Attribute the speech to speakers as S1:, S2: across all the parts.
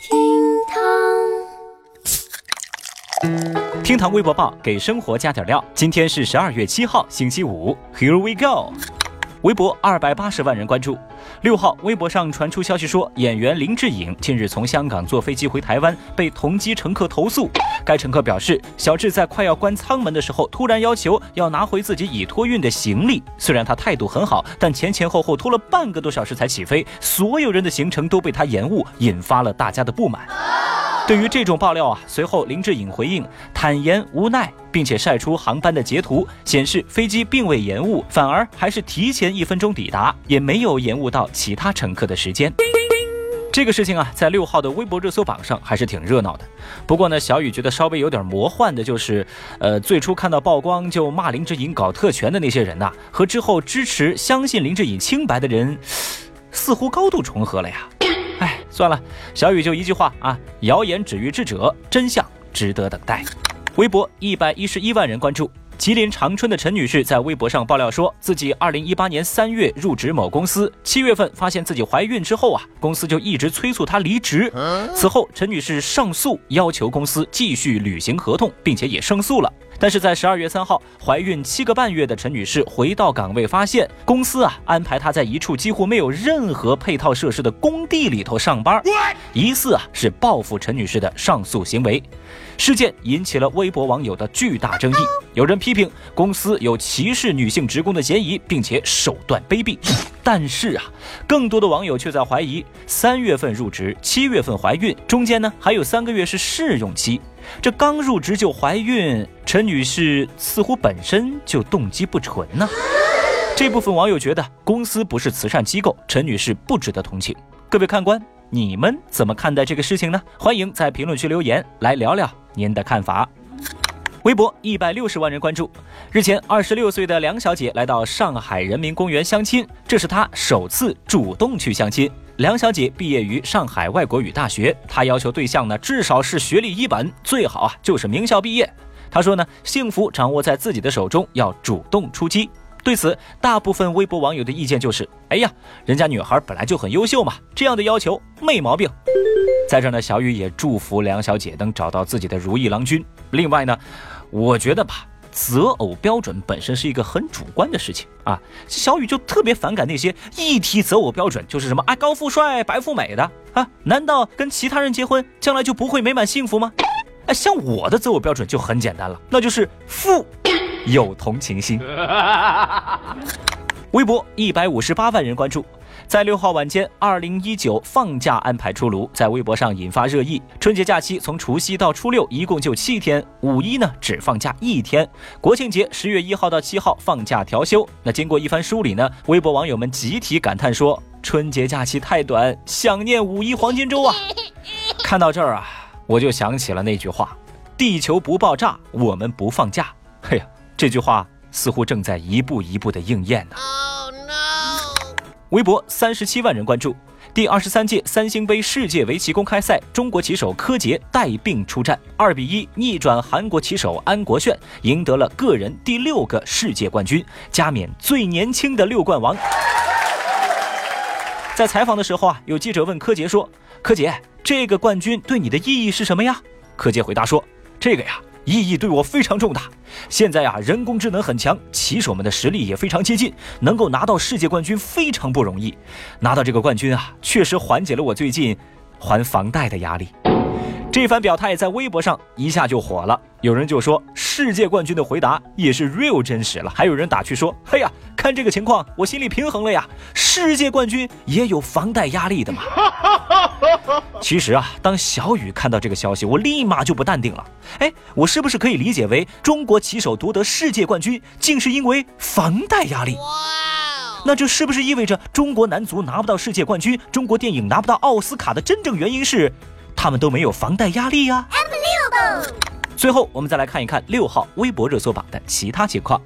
S1: 厅堂，厅堂微博报给生活加点料。今天是十二月七号，星期五。Here we go。微博二百八十万人关注。六号，微博上传出消息说，演员林志颖近日从香港坐飞机回台湾，被同机乘客投诉。该乘客表示，小智在快要关舱门的时候，突然要求要拿回自己已托运的行李。虽然他态度很好，但前前后后拖了半个多小时才起飞，所有人的行程都被他延误，引发了大家的不满。对于这种爆料啊，随后林志颖回应坦言无奈，并且晒出航班的截图，显示飞机并未延误，反而还是提前一分钟抵达，也没有延误到其他乘客的时间。这个事情啊，在六号的微博热搜榜上还是挺热闹的。不过呢，小雨觉得稍微有点魔幻的就是，呃，最初看到曝光就骂林志颖搞特权的那些人呐，和之后支持相信林志颖清白的人，似乎高度重合了呀。哎，算了，小雨就一句话啊，谣言止于智者，真相值得等待。微博一百一十一万人关注。吉林长春的陈女士在微博上爆料说，自己二零一八年三月入职某公司，七月份发现自己怀孕之后啊，公司就一直催促她离职。此后，陈女士上诉，要求公司继续履行合同，并且也胜诉了。但是在十二月三号，怀孕七个半月的陈女士回到岗位，发现公司啊安排她在一处几乎没有任何配套设施的工地里头上班，疑似啊是报复陈女士的上诉行为。事件引起了微博网友的巨大争议，有人批评公司有歧视女性职工的嫌疑，并且手段卑鄙。但是啊，更多的网友却在怀疑：三月份入职，七月份怀孕，中间呢还有三个月是试用期。这刚入职就怀孕，陈女士似乎本身就动机不纯呢。这部分网友觉得公司不是慈善机构，陈女士不值得同情。各位看官，你们怎么看待这个事情呢？欢迎在评论区留言来聊聊您的看法。微博一百六十万人关注。日前，二十六岁的梁小姐来到上海人民公园相亲，这是她首次主动去相亲。梁小姐毕业于上海外国语大学，她要求对象呢至少是学历一本，最好啊就是名校毕业。她说呢，幸福掌握在自己的手中，要主动出击。对此，大部分微博网友的意见就是：哎呀，人家女孩本来就很优秀嘛，这样的要求没毛病。在这儿呢，小雨也祝福梁小姐能找到自己的如意郎君。另外呢，我觉得吧。择偶标准本身是一个很主观的事情啊，小雨就特别反感那些一提择偶标准就是什么啊高富帅、白富美的啊，难道跟其他人结婚将来就不会美满幸福吗？哎，像我的择偶标准就很简单了，那就是富，有同情心。微博一百五十八万人关注。在六号晚间，二零一九放假安排出炉，在微博上引发热议。春节假期从除夕到初六，一共就七天；五一呢，只放假一天；国庆节十月一号到七号放假调休。那经过一番梳理呢，微博网友们集体感叹说：“春节假期太短，想念五一黄金周啊！” 看到这儿啊，我就想起了那句话：“地球不爆炸，我们不放假。”嘿呀，这句话似乎正在一步一步的应验呢。微博三十七万人关注。第二十三届三星杯世界围棋公开赛，中国棋手柯洁带病出战，二比一逆转韩国棋手安国炫，赢得了个人第六个世界冠军，加冕最年轻的六冠王。在采访的时候啊，有记者问柯洁说：“柯洁，这个冠军对你的意义是什么呀？”柯洁回答说：“这个呀。”意义对我非常重大。现在啊，人工智能很强，棋手们的实力也非常接近，能够拿到世界冠军非常不容易。拿到这个冠军啊，确实缓解了我最近还房贷的压力。这番表态在微博上一下就火了，有人就说世界冠军的回答也是 real 真实了，还有人打趣说：“嘿呀，看这个情况，我心里平衡了呀，世界冠军也有房贷压力的嘛。”其实啊，当小雨看到这个消息，我立马就不淡定了。哎，我是不是可以理解为中国棋手夺得世界冠军，竟是因为房贷压力？哇，那这是不是意味着中国男足拿不到世界冠军，中国电影拿不到奥斯卡的真正原因是？他们都没有房贷压力呀。最后，我们再来看一看六号微博热搜榜的其他情况。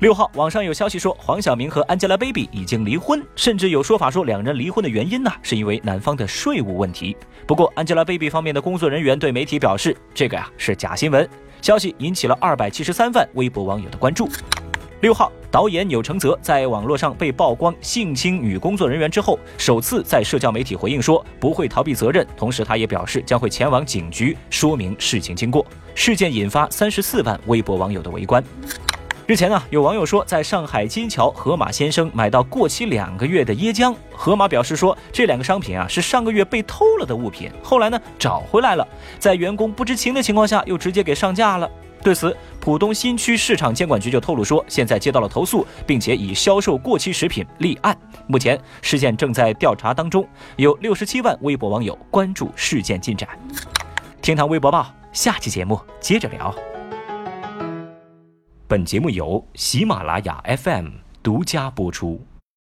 S1: 六号，网上有消息说黄晓明和 Angelababy 已经离婚，甚至有说法说两人离婚的原因呢，是因为男方的税务问题。不过，Angelababy 方面的工作人员对媒体表示，这个呀是假新闻。消息引起了二百七十三万微博网友的关注。六号，导演钮承泽在网络上被曝光性侵女工作人员之后，首次在社交媒体回应说不会逃避责任，同时他也表示将会前往警局说明事情经过。事件引发三十四万微博网友的围观。日前呢，有网友说在上海金桥河马先生买到过期两个月的椰浆，河马表示说这两个商品啊是上个月被偷了的物品，后来呢找回来了，在员工不知情的情况下又直接给上架了。对此，浦东新区市场监管局就透露说，现在接到了投诉，并且以销售过期食品立案。目前事件正在调查当中，有六十七万微博网友关注事件进展。天堂微博报，下期节目接着聊。本节目由喜马拉雅 FM 独家播出。